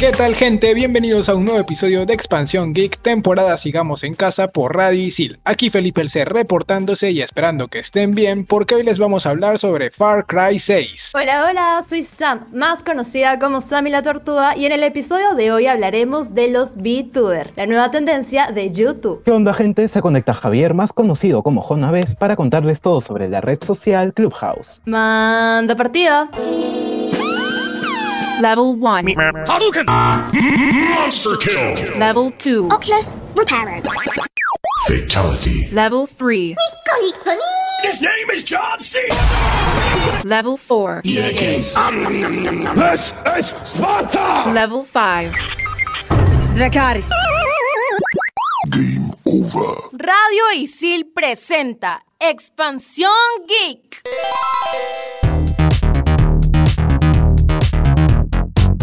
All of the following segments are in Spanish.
¿Qué tal gente? Bienvenidos a un nuevo episodio de Expansión Geek, temporada Sigamos en Casa por Radio Isil. Aquí Felipe El C reportándose y esperando que estén bien porque hoy les vamos a hablar sobre Far Cry 6. Hola, hola, soy Sam, más conocida como Sammy la Tortuga y en el episodio de hoy hablaremos de los VTuber, la nueva tendencia de YouTube. ¿Qué onda gente? Se conecta Javier, más conocido como Jonaves, para contarles todo sobre la red social Clubhouse. Manda partida. Level 1. Hadouken! Monster kill! Level 2. Oculus repairer. Fatality. Level 3. Nico, His name is John C! Level 4. Yes. This is Sparta! Level 5. Dracaris. Game over. Radio Isil presenta Expansión Geek.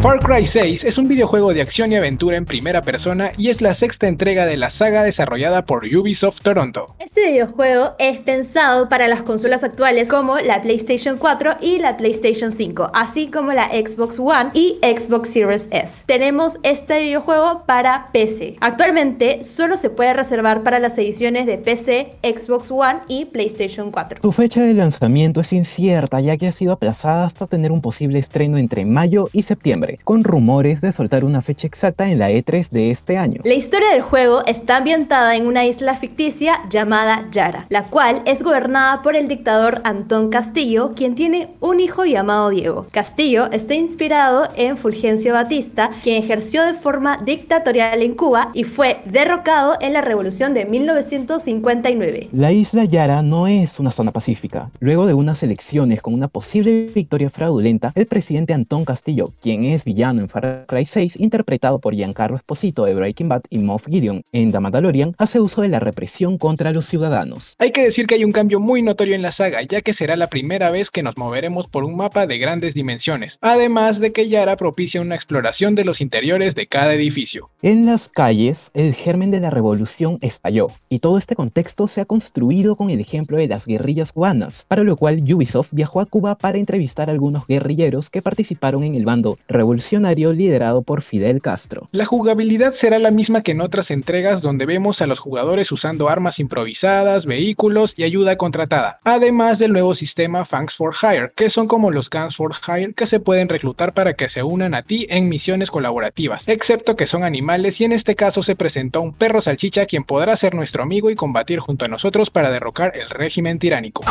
Far Cry 6 es un videojuego de acción y aventura en primera persona y es la sexta entrega de la saga desarrollada por Ubisoft Toronto. Este videojuego es pensado para las consolas actuales como la PlayStation 4 y la PlayStation 5, así como la Xbox One y Xbox Series S. Tenemos este videojuego para PC. Actualmente solo se puede reservar para las ediciones de PC, Xbox One y PlayStation 4. Su fecha de lanzamiento es incierta ya que ha sido aplazada hasta tener un posible estreno entre mayo y septiembre con rumores de soltar una fecha exacta en la E3 de este año. La historia del juego está ambientada en una isla ficticia llamada Yara, la cual es gobernada por el dictador Antón Castillo, quien tiene un hijo llamado Diego. Castillo está inspirado en Fulgencio Batista, quien ejerció de forma dictatorial en Cuba y fue derrocado en la Revolución de 1959. La isla Yara no es una zona pacífica. Luego de unas elecciones con una posible victoria fraudulenta, el presidente Antón Castillo, quien es villano en Far Cry 6, interpretado por Giancarlo Esposito de Breaking Bad y Moff Gideon en The Mandalorian, hace uso de la represión contra los ciudadanos. Hay que decir que hay un cambio muy notorio en la saga, ya que será la primera vez que nos moveremos por un mapa de grandes dimensiones, además de que Yara propicia una exploración de los interiores de cada edificio. En las calles, el germen de la revolución estalló, y todo este contexto se ha construido con el ejemplo de las guerrillas cubanas, para lo cual Ubisoft viajó a Cuba para entrevistar a algunos guerrilleros que participaron en el bando revolucionario revolucionario liderado por Fidel Castro. La jugabilidad será la misma que en otras entregas donde vemos a los jugadores usando armas improvisadas, vehículos y ayuda contratada, además del nuevo sistema Fangs for Hire, que son como los Guns for Hire que se pueden reclutar para que se unan a ti en misiones colaborativas, excepto que son animales y en este caso se presentó un perro salchicha quien podrá ser nuestro amigo y combatir junto a nosotros para derrocar el régimen tiránico.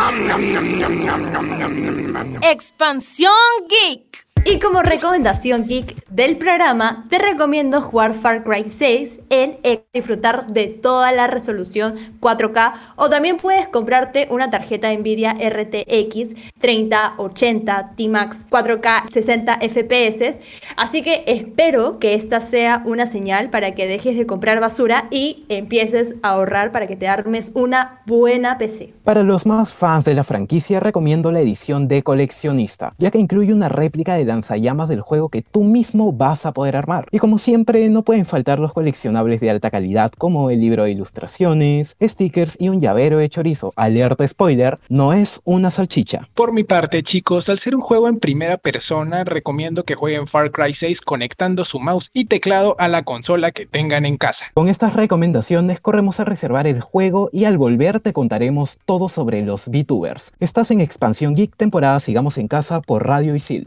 Expansión Geek. Y como recomendación geek del programa, te recomiendo jugar Far Cry 6 en X, disfrutar de toda la resolución 4K o también puedes comprarte una tarjeta Nvidia RTX 3080 T-Max 4K 60 FPS. Así que espero que esta sea una señal para que dejes de comprar basura y empieces a ahorrar para que te armes una buena PC. Para los más fans de la franquicia recomiendo la edición de coleccionista, ya que incluye una réplica de lanzallamas del juego que tú mismo vas a poder armar. Y como siempre, no pueden faltar los coleccionables de alta calidad como el libro de ilustraciones, stickers y un llavero de chorizo. Alerta spoiler, no es una salchicha. Por mi parte, chicos, al ser un juego en primera persona, recomiendo que jueguen Far Cry 6 conectando su mouse y teclado a la consola que tengan en casa. Con estas recomendaciones corremos a reservar el juego y al volver te contaremos todo todo sobre los VTubers. Estás en Expansión Geek, temporada Sigamos en Casa por Radio Isil.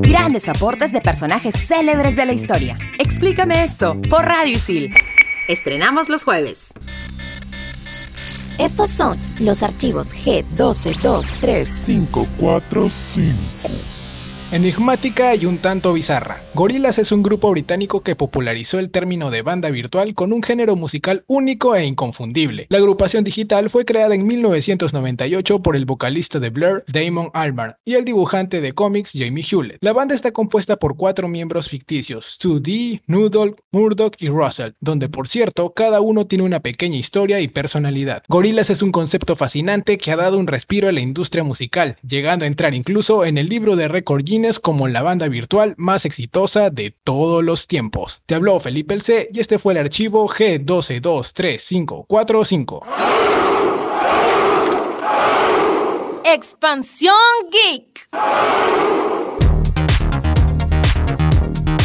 Grandes aportes de personajes célebres de la historia. Explícame esto por Radio Isil. Estrenamos los jueves. Estos son los archivos G1223545 enigmática y un tanto bizarra. Gorillaz es un grupo británico que popularizó el término de banda virtual con un género musical único e inconfundible. La agrupación digital fue creada en 1998 por el vocalista de Blur, Damon Albarn, y el dibujante de cómics Jamie Hewlett. La banda está compuesta por cuatro miembros ficticios, 2D, Noodle, Murdoch y Russell, donde por cierto, cada uno tiene una pequeña historia y personalidad. Gorillaz es un concepto fascinante que ha dado un respiro a la industria musical, llegando a entrar incluso en el libro de récord Guinness como la banda virtual más exitosa de todos los tiempos. Te habló Felipe El C y este fue el archivo G12235545. E Expansión Geek.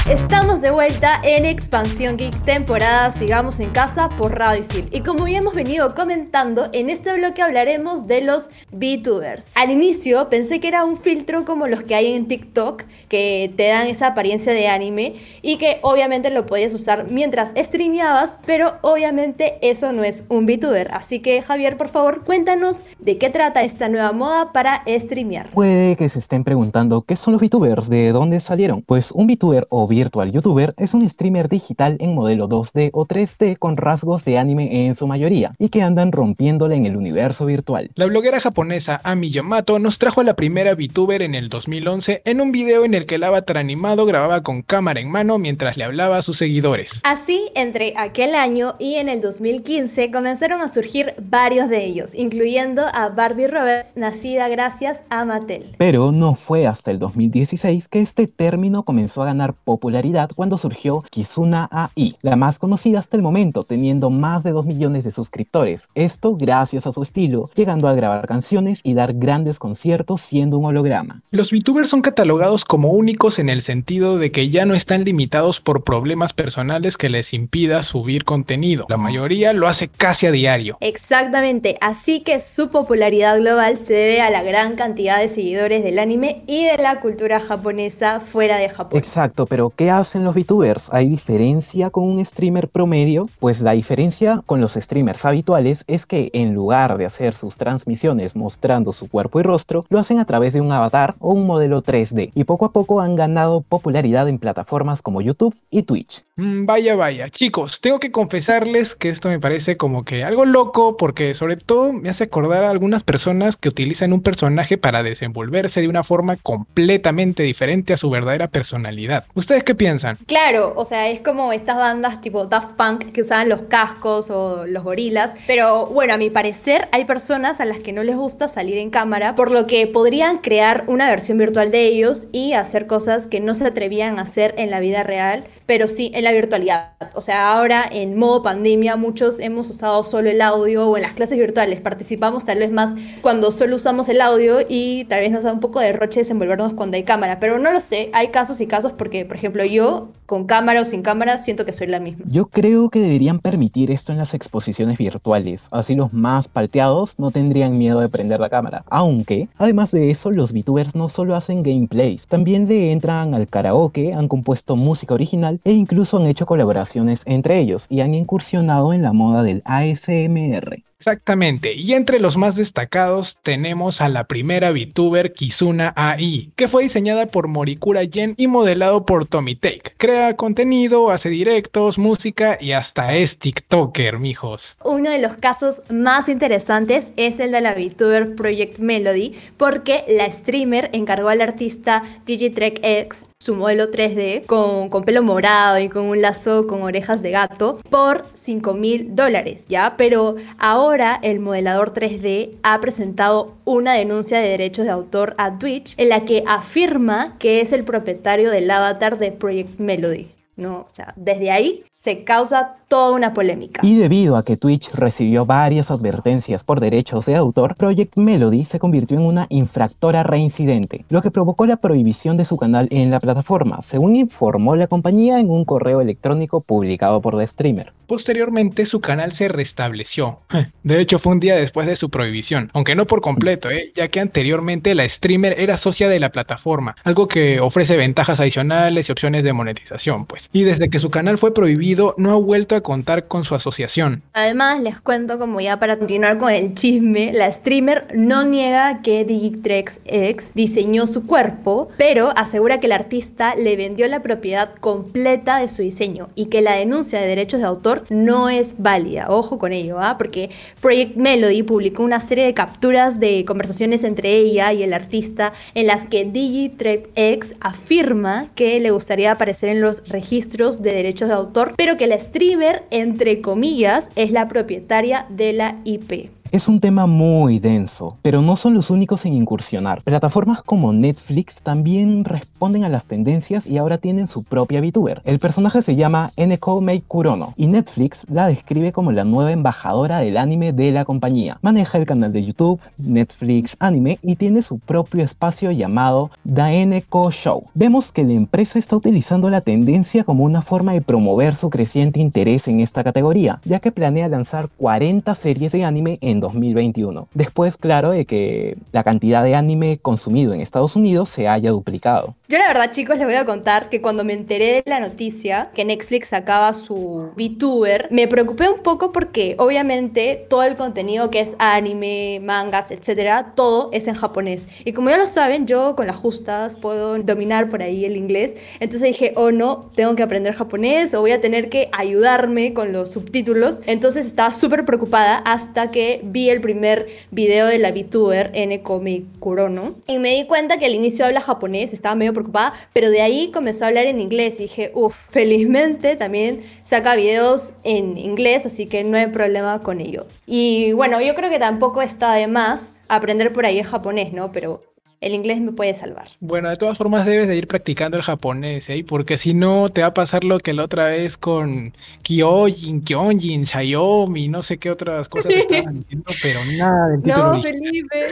Estamos de vuelta en Expansión Geek temporada Sigamos en Casa por Radio Isil. Y como ya hemos venido comentando, en este bloque hablaremos de los VTubers. Al inicio pensé que era un filtro como los que hay en TikTok, que te dan esa apariencia de anime y que obviamente lo podías usar mientras streameabas, pero obviamente eso no es un VTuber. Así que Javier, por favor, cuéntanos de qué trata esta nueva moda para streamear. Puede que se estén preguntando qué son los VTubers, de dónde salieron. Pues un VTuber o virtual youtuber es un streamer digital en modelo 2D o 3D con rasgos de anime en su mayoría y que andan rompiéndole en el universo virtual. La bloguera japonesa Ami Yamato nos trajo a la primera VTuber en el 2011 en un video en el que el avatar animado grababa con cámara en mano mientras le hablaba a sus seguidores. Así, entre aquel año y en el 2015 comenzaron a surgir varios de ellos, incluyendo a Barbie Roberts, nacida gracias a Mattel. Pero no fue hasta el 2016 que este término comenzó a ganar popularidad cuando surgió Kizuna AI, la más conocida hasta el momento, teniendo más de 2 millones de suscriptores. Esto gracias a su estilo, llegando a grabar canciones y dar grandes conciertos siendo un holograma. Los VTubers son catalogados como únicos en el sentido de que ya no están limitados por problemas personales que les impida subir contenido. La mayoría lo hace casi a diario. Exactamente, así que su popularidad global se debe a la gran cantidad de seguidores del anime y de la cultura japonesa fuera de Japón. Exacto, pero ¿qué hacen los VTubers? ¿Hay diferencia con un streamer promedio? Pues la diferencia con los streamers habituales es que en lugar de hacer sus transmisiones mostrando su cuerpo y rostro, lo hacen a través de un avatar o un modelo 3D y poco a poco han ganado popularidad en plataformas como YouTube y Twitch. Mm, vaya, vaya. Chicos, tengo que confesarles que esto me parece como que algo loco porque sobre todo me hace acordar a algunas personas que utilizan un personaje para desenvolverse de una forma completamente diferente a su verdadera personalidad. ¿Ustedes qué piensan? Claro, o sea, es como estas bandas tipo Daft Punk que usaban los cascos o los gorilas, pero bueno, a mi parecer hay personas a las que no les gusta salir en cámara, por lo que podrían crear una versión virtual de ellos y hacer cosas que no se atrevían a hacer en la vida real pero sí en la virtualidad. O sea, ahora en modo pandemia muchos hemos usado solo el audio o en las clases virtuales participamos tal vez más cuando solo usamos el audio y tal vez nos da un poco de roche desenvolvernos cuando hay cámara, pero no lo sé, hay casos y casos porque, por ejemplo, yo con cámara o sin cámara siento que soy la misma. Yo creo que deberían permitir esto en las exposiciones virtuales, así los más palteados no tendrían miedo de prender la cámara. Aunque, además de eso, los VTubers no solo hacen gameplays, también le entran al karaoke, han compuesto música original e incluso han hecho colaboraciones entre ellos y han incursionado en la moda del ASMR. Exactamente, y entre los más destacados tenemos a la primera VTuber Kizuna AI, que fue diseñada por Morikura Yen y modelado por Tommy Take. Crea contenido, hace directos, música y hasta es TikToker, mijos. Uno de los casos más interesantes es el de la VTuber Project Melody, porque la streamer encargó al artista Digitrek X su modelo 3D con, con pelo morado y con un lazo con orejas de gato por 5 mil dólares, ¿ya? Pero ahora el modelador 3D ha presentado una denuncia de derechos de autor a Twitch en la que afirma que es el propietario del avatar de Project Melody. No, o sea, desde ahí se causa toda una polémica. Y debido a que Twitch recibió varias advertencias por derechos de autor, Project Melody se convirtió en una infractora reincidente, lo que provocó la prohibición de su canal en la plataforma, según informó la compañía en un correo electrónico publicado por la streamer. Posteriormente su canal se restableció. De hecho fue un día después de su prohibición, aunque no por completo, ¿eh? ya que anteriormente la streamer era socia de la plataforma, algo que ofrece ventajas adicionales y opciones de monetización, pues. Y desde que su canal fue prohibido no ha vuelto a contar con su asociación. Además, les cuento como ya para continuar con el chisme, la streamer no niega que Digitrex X diseñó su cuerpo, pero asegura que el artista le vendió la propiedad completa de su diseño y que la denuncia de derechos de autor no es válida. Ojo con ello, ¿ah? porque Project Melody publicó una serie de capturas de conversaciones entre ella y el artista en las que Digitrex X afirma que le gustaría aparecer en los registros de derechos de autor, pero que la streamer, entre comillas, es la propietaria de la IP. Es un tema muy denso, pero no son los únicos en incursionar. Plataformas como Netflix también responden a las tendencias y ahora tienen su propia VTuber. El personaje se llama Eneko Mei Kurono y Netflix la describe como la nueva embajadora del anime de la compañía. Maneja el canal de YouTube, Netflix Anime y tiene su propio espacio llamado The Eneko Show. Vemos que la empresa está utilizando la tendencia como una forma de promover su creciente interés en esta categoría, ya que planea lanzar 40 series de anime en 2021. Después, claro, de que la cantidad de anime consumido en Estados Unidos se haya duplicado. Yo la verdad, chicos, les voy a contar que cuando me enteré de la noticia que Netflix sacaba su VTuber, me preocupé un poco porque obviamente todo el contenido que es anime, mangas, etcétera, todo es en japonés. Y como ya lo saben, yo con las justas puedo dominar por ahí el inglés. Entonces dije, oh no, tengo que aprender japonés o voy a tener que ayudarme con los subtítulos. Entonces estaba súper preocupada hasta que vi el primer video de la VTuber N Kurono y me di cuenta que al inicio habla japonés, estaba medio preocupada, pero de ahí comenzó a hablar en inglés y dije, uff, felizmente también saca videos en inglés, así que no hay problema con ello. Y bueno, yo creo que tampoco está de más aprender por ahí el japonés, ¿no? Pero el inglés me puede salvar. Bueno, de todas formas debes de ir practicando el japonés, ¿eh? Porque si no te va a pasar lo que la otra vez con Kyojin, Kyojin, Xiaomi, no sé qué otras cosas estaban diciendo, pero nada del título No. Felipe.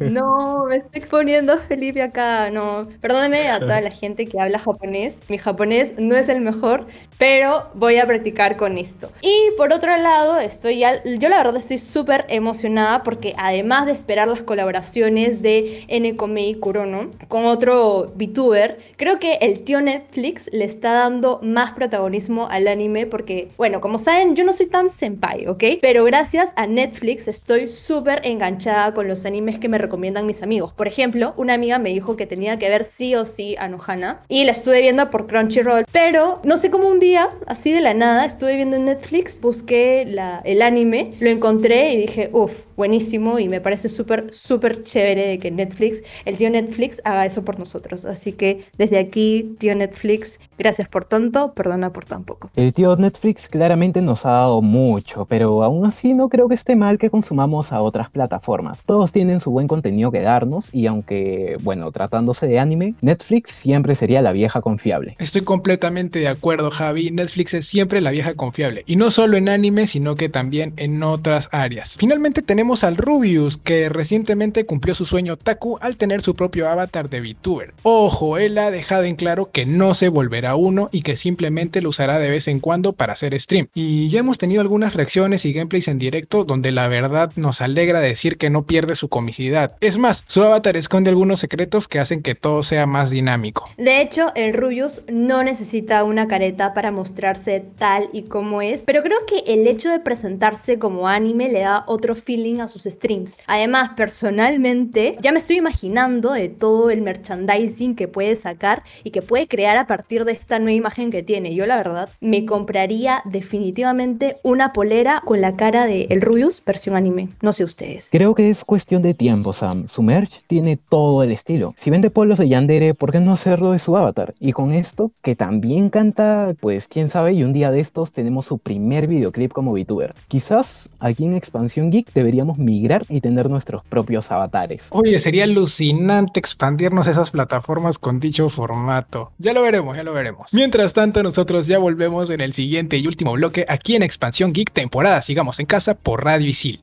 No, me estoy exponiendo Felipe acá. No, perdóneme a toda la gente que habla japonés. Mi japonés no es el mejor, pero voy a practicar con esto. Y por otro lado, estoy ya, yo la verdad estoy súper emocionada porque además de esperar las colaboraciones de Nekomei Kurono con otro VTuber, creo que el tío Netflix le está dando más protagonismo al anime porque, bueno, como saben, yo no soy tan senpai, ¿ok? Pero gracias a Netflix estoy súper enganchada con los animes que me recomiendan mis amigos. Por ejemplo, una amiga me dijo que tenía que ver sí o sí a Nohana y la estuve viendo por Crunchyroll, pero no sé cómo un día, así de la nada, estuve viendo en Netflix, busqué la, el anime, lo encontré y dije, uff, buenísimo y me parece súper, súper chévere de que Netflix, el tío Netflix haga eso por nosotros. Así que desde aquí, tío Netflix, gracias por tanto, perdona por tan poco. El tío Netflix claramente nos ha dado mucho, pero aún así no creo que esté mal que consumamos a otras plataformas. Todos tienen su buen contenido que darnos y aunque, bueno, tratándose de anime, Netflix siempre sería la vieja confiable. Estoy completamente de acuerdo, Javi. Netflix es siempre la vieja confiable. Y no solo en anime, sino que también en otras áreas. Finalmente tenemos al Rubius, que recientemente cumplió su sueño Taku al tener su propio avatar de VTuber. Ojo, él ha dejado en claro que no se volverá uno y que simplemente lo usará de vez en cuando para hacer stream. Y ya hemos tenido algunas reacciones y gameplays en directo donde la verdad nos alegra decir que no pierde su comicidad. Es más, su avatar esconde algunos secretos que hacen que todo sea más dinámico. De hecho, el Rubius no necesita una careta para mostrarse tal y como es, pero creo que el hecho de presentarse como anime le da otro feeling a sus streams. Además, personalmente, ya me estoy imaginando de todo el merchandising que puede sacar y que puede crear a partir de esta nueva imagen que tiene. Yo, la verdad, me compraría definitivamente una polera con la cara de el Rubius versión anime. No sé ustedes. Creo que es cuestión de tiempo, Sam. Su merch tiene todo el estilo. Si vende polos de Yandere, ¿por qué no hacerlo de su avatar? Y con esto, que también canta, pues quién sabe, y un día de estos tenemos su primer videoclip como VTuber. Quizás aquí en Expansión Geek deberíamos migrar y tener nuestros propios avatares. Oye, sería alucinante expandirnos esas plataformas con dicho formato. Ya lo veremos, ya lo veremos. Mientras tanto, nosotros ya volvemos en el siguiente y último bloque aquí en Expansión Geek temporada Sigamos en casa por Radio Isil.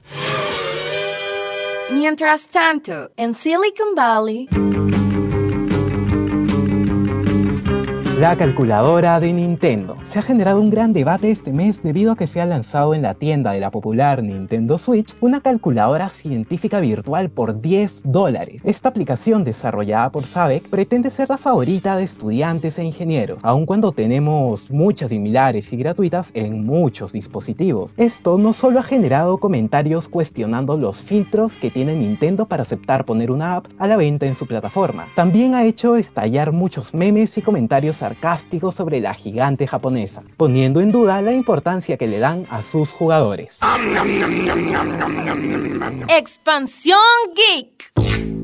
Mientras tanto, en Silicon Valley, La calculadora de Nintendo. Se ha generado un gran debate este mes debido a que se ha lanzado en la tienda de la popular Nintendo Switch una calculadora científica virtual por 10 dólares. Esta aplicación desarrollada por Sabec pretende ser la favorita de estudiantes e ingenieros, aun cuando tenemos muchas similares y gratuitas en muchos dispositivos. Esto no solo ha generado comentarios cuestionando los filtros que tiene Nintendo para aceptar poner una app a la venta en su plataforma, también ha hecho estallar muchos memes y comentarios sarcásticos sobre la gigante japonesa, poniendo en duda la importancia que le dan a sus jugadores. Expansión Geek.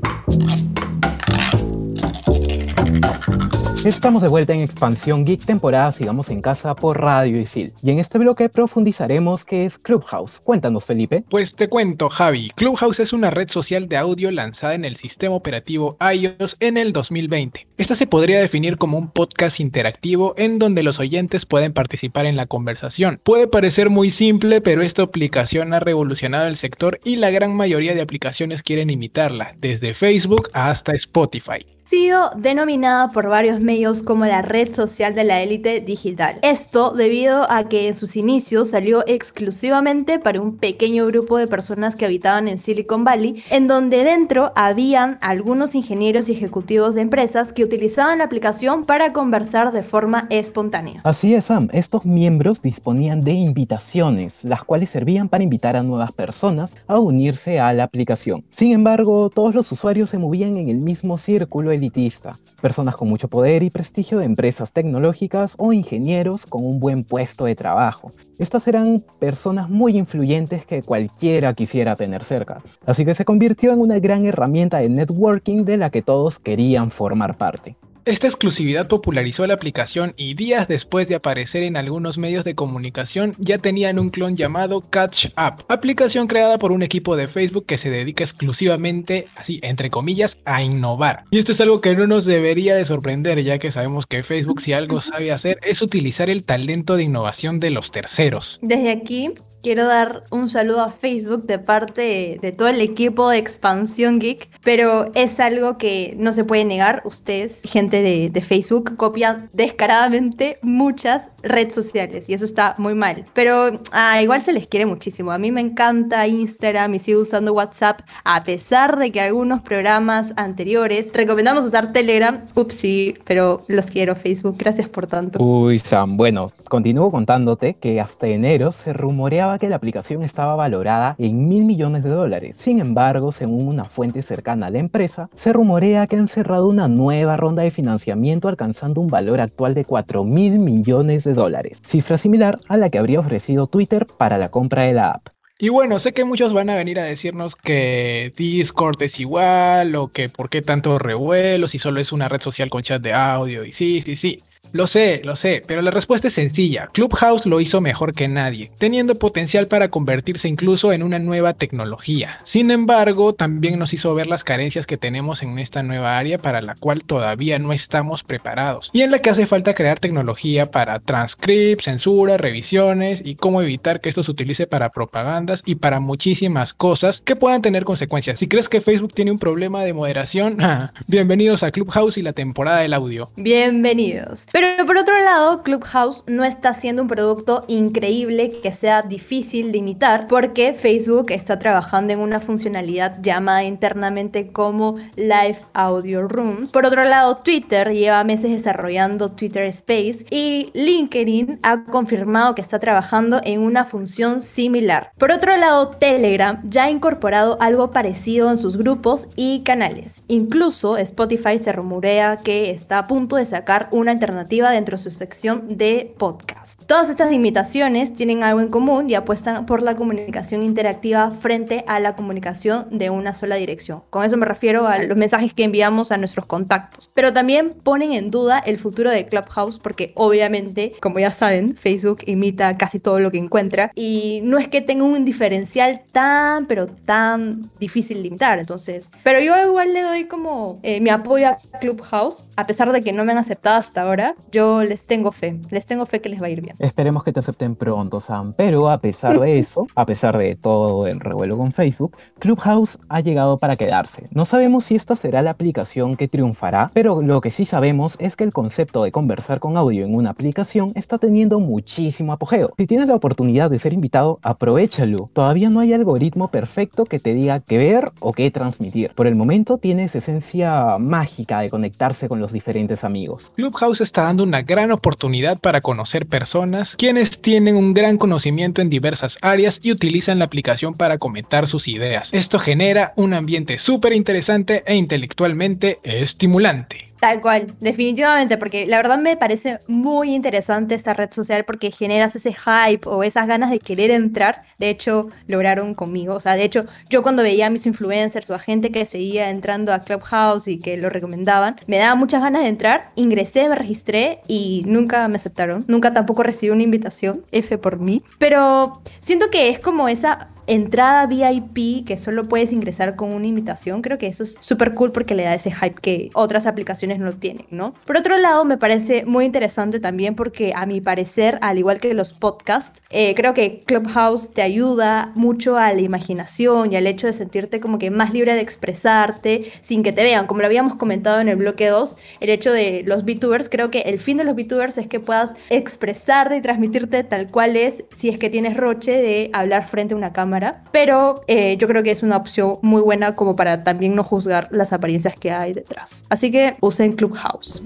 Estamos de vuelta en Expansión Geek temporada Sigamos en Casa por Radio Isil. Y en este bloque profundizaremos qué es Clubhouse. Cuéntanos, Felipe. Pues te cuento, Javi. Clubhouse es una red social de audio lanzada en el sistema operativo iOS en el 2020. Esta se podría definir como un podcast interactivo en donde los oyentes pueden participar en la conversación. Puede parecer muy simple, pero esta aplicación ha revolucionado el sector y la gran mayoría de aplicaciones quieren imitarla, desde Facebook hasta Spotify sido denominada por varios medios como la red social de la élite digital. Esto debido a que en sus inicios salió exclusivamente para un pequeño grupo de personas que habitaban en Silicon Valley, en donde dentro habían algunos ingenieros y ejecutivos de empresas que utilizaban la aplicación para conversar de forma espontánea. Así es, Sam. Estos miembros disponían de invitaciones, las cuales servían para invitar a nuevas personas a unirse a la aplicación. Sin embargo, todos los usuarios se movían en el mismo círculo elitista, personas con mucho poder y prestigio de empresas tecnológicas o ingenieros con un buen puesto de trabajo. Estas eran personas muy influyentes que cualquiera quisiera tener cerca, así que se convirtió en una gran herramienta de networking de la que todos querían formar parte. Esta exclusividad popularizó la aplicación y días después de aparecer en algunos medios de comunicación ya tenían un clon llamado Catch Up, aplicación creada por un equipo de Facebook que se dedica exclusivamente, así entre comillas, a innovar. Y esto es algo que no nos debería de sorprender ya que sabemos que Facebook si algo sabe hacer es utilizar el talento de innovación de los terceros. Desde aquí quiero dar un saludo a Facebook de parte de, todo el equipo de Expansión Geek, pero es algo que no se puede negar. Ustedes, gente de, Facebook, copian descaradamente muchas redes sociales y eso está muy mal. Pero ah, igual se les quiere muchísimo. A mí me encanta Instagram y sigo usando WhatsApp a pesar de que algunos programas anteriores recomendamos usar Telegram. Ups, sí, pero los quiero Facebook. Gracias por tanto. Uy, Sam, bueno, continúo contándote que hasta enero se rumoreaba que la aplicación estaba valorada en mil millones de dólares. Sin embargo, según una fuente cercana a la empresa, se rumorea que han cerrado una nueva ronda de financiamiento alcanzando un valor actual de 4 mil millones de dólares, cifra similar a la que habría ofrecido Twitter para la compra de la app. Y bueno, sé que muchos van a venir a decirnos que Discord es igual o que por qué tanto revuelo si solo es una red social con chat de audio. Y sí, sí, sí. Lo sé, lo sé, pero la respuesta es sencilla. Clubhouse lo hizo mejor que nadie, teniendo potencial para convertirse incluso en una nueva tecnología. Sin embargo, también nos hizo ver las carencias que tenemos en esta nueva área para la cual todavía no estamos preparados, y en la que hace falta crear tecnología para transcript, censura, revisiones y cómo evitar que esto se utilice para propagandas y para muchísimas cosas que puedan tener consecuencias. Si crees que Facebook tiene un problema de moderación, bienvenidos a Clubhouse y la temporada del audio. Bienvenidos. Por otro lado, Clubhouse no está haciendo un producto increíble que sea difícil de imitar porque Facebook está trabajando en una funcionalidad llamada internamente como Live Audio Rooms. Por otro lado, Twitter lleva meses desarrollando Twitter Space y LinkedIn ha confirmado que está trabajando en una función similar. Por otro lado, Telegram ya ha incorporado algo parecido en sus grupos y canales. Incluso Spotify se rumorea que está a punto de sacar una alternativa dentro de su sección de podcast. Todas estas imitaciones tienen algo en común y apuestan por la comunicación interactiva frente a la comunicación de una sola dirección. Con eso me refiero a los mensajes que enviamos a nuestros contactos. Pero también ponen en duda el futuro de Clubhouse porque obviamente, como ya saben, Facebook imita casi todo lo que encuentra y no es que tenga un diferencial tan, pero tan difícil de imitar. Entonces, pero yo igual le doy como eh, mi apoyo a Clubhouse, a pesar de que no me han aceptado hasta ahora yo les tengo fe, les tengo fe que les va a ir bien. Esperemos que te acepten pronto, Sam. Pero a pesar de eso, a pesar de todo el revuelo con Facebook, Clubhouse ha llegado para quedarse. No sabemos si esta será la aplicación que triunfará, pero lo que sí sabemos es que el concepto de conversar con audio en una aplicación está teniendo muchísimo apogeo. Si tienes la oportunidad de ser invitado, aprovechalo. Todavía no hay algoritmo perfecto que te diga qué ver o qué transmitir. Por el momento tienes esencia mágica de conectarse con los diferentes amigos. Clubhouse está una gran oportunidad para conocer personas quienes tienen un gran conocimiento en diversas áreas y utilizan la aplicación para comentar sus ideas. Esto genera un ambiente súper interesante e intelectualmente estimulante. Tal cual, definitivamente, porque la verdad me parece muy interesante esta red social porque generas ese hype o esas ganas de querer entrar. De hecho, lograron conmigo. O sea, de hecho, yo cuando veía a mis influencers o a gente que seguía entrando a Clubhouse y que lo recomendaban, me daba muchas ganas de entrar. Ingresé, me registré y nunca me aceptaron. Nunca tampoco recibí una invitación, F por mí. Pero siento que es como esa entrada VIP que solo puedes ingresar con una invitación, creo que eso es súper cool porque le da ese hype que otras aplicaciones no tienen, ¿no? Por otro lado, me parece muy interesante también porque a mi parecer, al igual que los podcasts, eh, creo que Clubhouse te ayuda mucho a la imaginación y al hecho de sentirte como que más libre de expresarte sin que te vean. Como lo habíamos comentado en el bloque 2, el hecho de los VTubers, creo que el fin de los VTubers es que puedas expresarte y transmitirte tal cual es si es que tienes roche de hablar frente a una cámara pero eh, yo creo que es una opción muy buena como para también no juzgar las apariencias que hay detrás. Así que usen Clubhouse.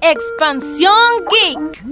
Expansión Geek.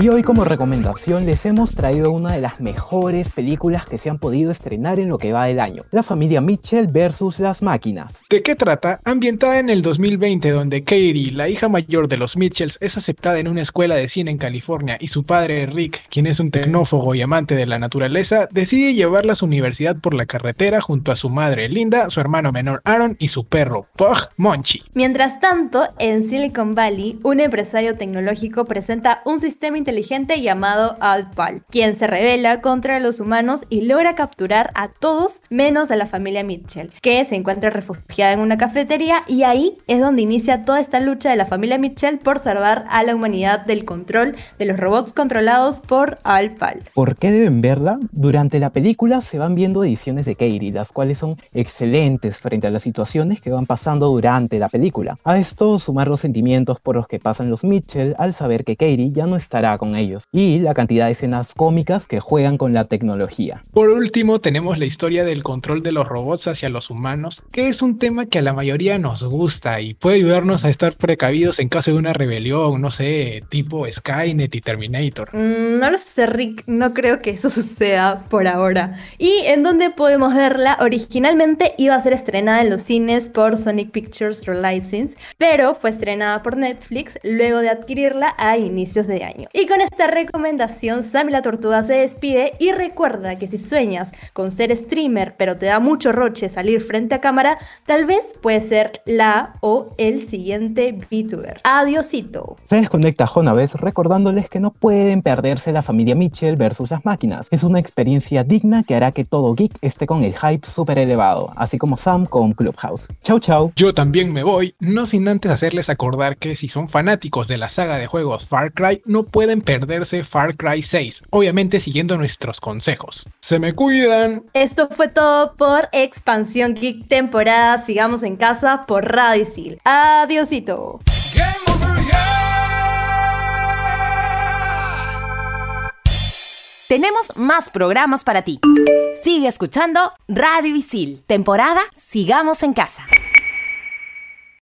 Y hoy como recomendación les hemos traído una de las mejores películas que se han podido estrenar en lo que va del año, La familia Mitchell versus las máquinas. ¿De qué trata? Ambientada en el 2020 donde Katie, la hija mayor de los Mitchells, es aceptada en una escuela de cine en California y su padre Rick, quien es un tecnófogo y amante de la naturaleza, decide llevarla a su universidad por la carretera junto a su madre Linda, su hermano menor Aaron y su perro, Pug Monchi. Mientras tanto, en Silicon Valley, un empresario tecnológico presenta un sistema inteligente llamado Alpal, quien se revela contra los humanos y logra capturar a todos menos a la familia Mitchell, que se encuentra refugiada en una cafetería y ahí es donde inicia toda esta lucha de la familia Mitchell por salvar a la humanidad del control de los robots controlados por Alpal. ¿Por qué deben verla? Durante la película se van viendo ediciones de Katie, las cuales son excelentes frente a las situaciones que van pasando durante la película. A esto sumar los sentimientos por los que pasan los Mitchell al saber que Katie ya no estará con ellos y la cantidad de escenas cómicas que juegan con la tecnología. Por último, tenemos la historia del control de los robots hacia los humanos, que es un tema que a la mayoría nos gusta y puede ayudarnos a estar precavidos en caso de una rebelión, no sé, tipo Skynet y Terminator. Mm, no lo sé, Rick, no creo que eso suceda por ahora. ¿Y en dónde podemos verla? Originalmente iba a ser estrenada en los cines por Sonic Pictures Relicense, pero fue estrenada por Netflix luego de adquirirla a inicios de año. Y con esta recomendación, Sammy la Tortuga se despide y recuerda que si sueñas con ser streamer, pero te da mucho roche salir frente a cámara, tal vez puede ser la o el siguiente VTuber. Adiosito. Se desconecta Jonaves recordándoles que no pueden perderse la familia Mitchell versus las máquinas. Es una experiencia digna que hará que todo geek esté con el hype súper elevado, así como Sam con Clubhouse. Chau chau. Yo también me voy, no sin antes hacerles acordar que si son fanáticos de la saga de juegos Far Cry, no pueden perderse Far Cry 6, obviamente siguiendo nuestros consejos. Se me cuidan. Esto fue todo por Expansión Geek temporada Sigamos en casa por Radicil. Adiosito. Tenemos más programas para ti. Sigue escuchando Radio Isil, temporada Sigamos en casa.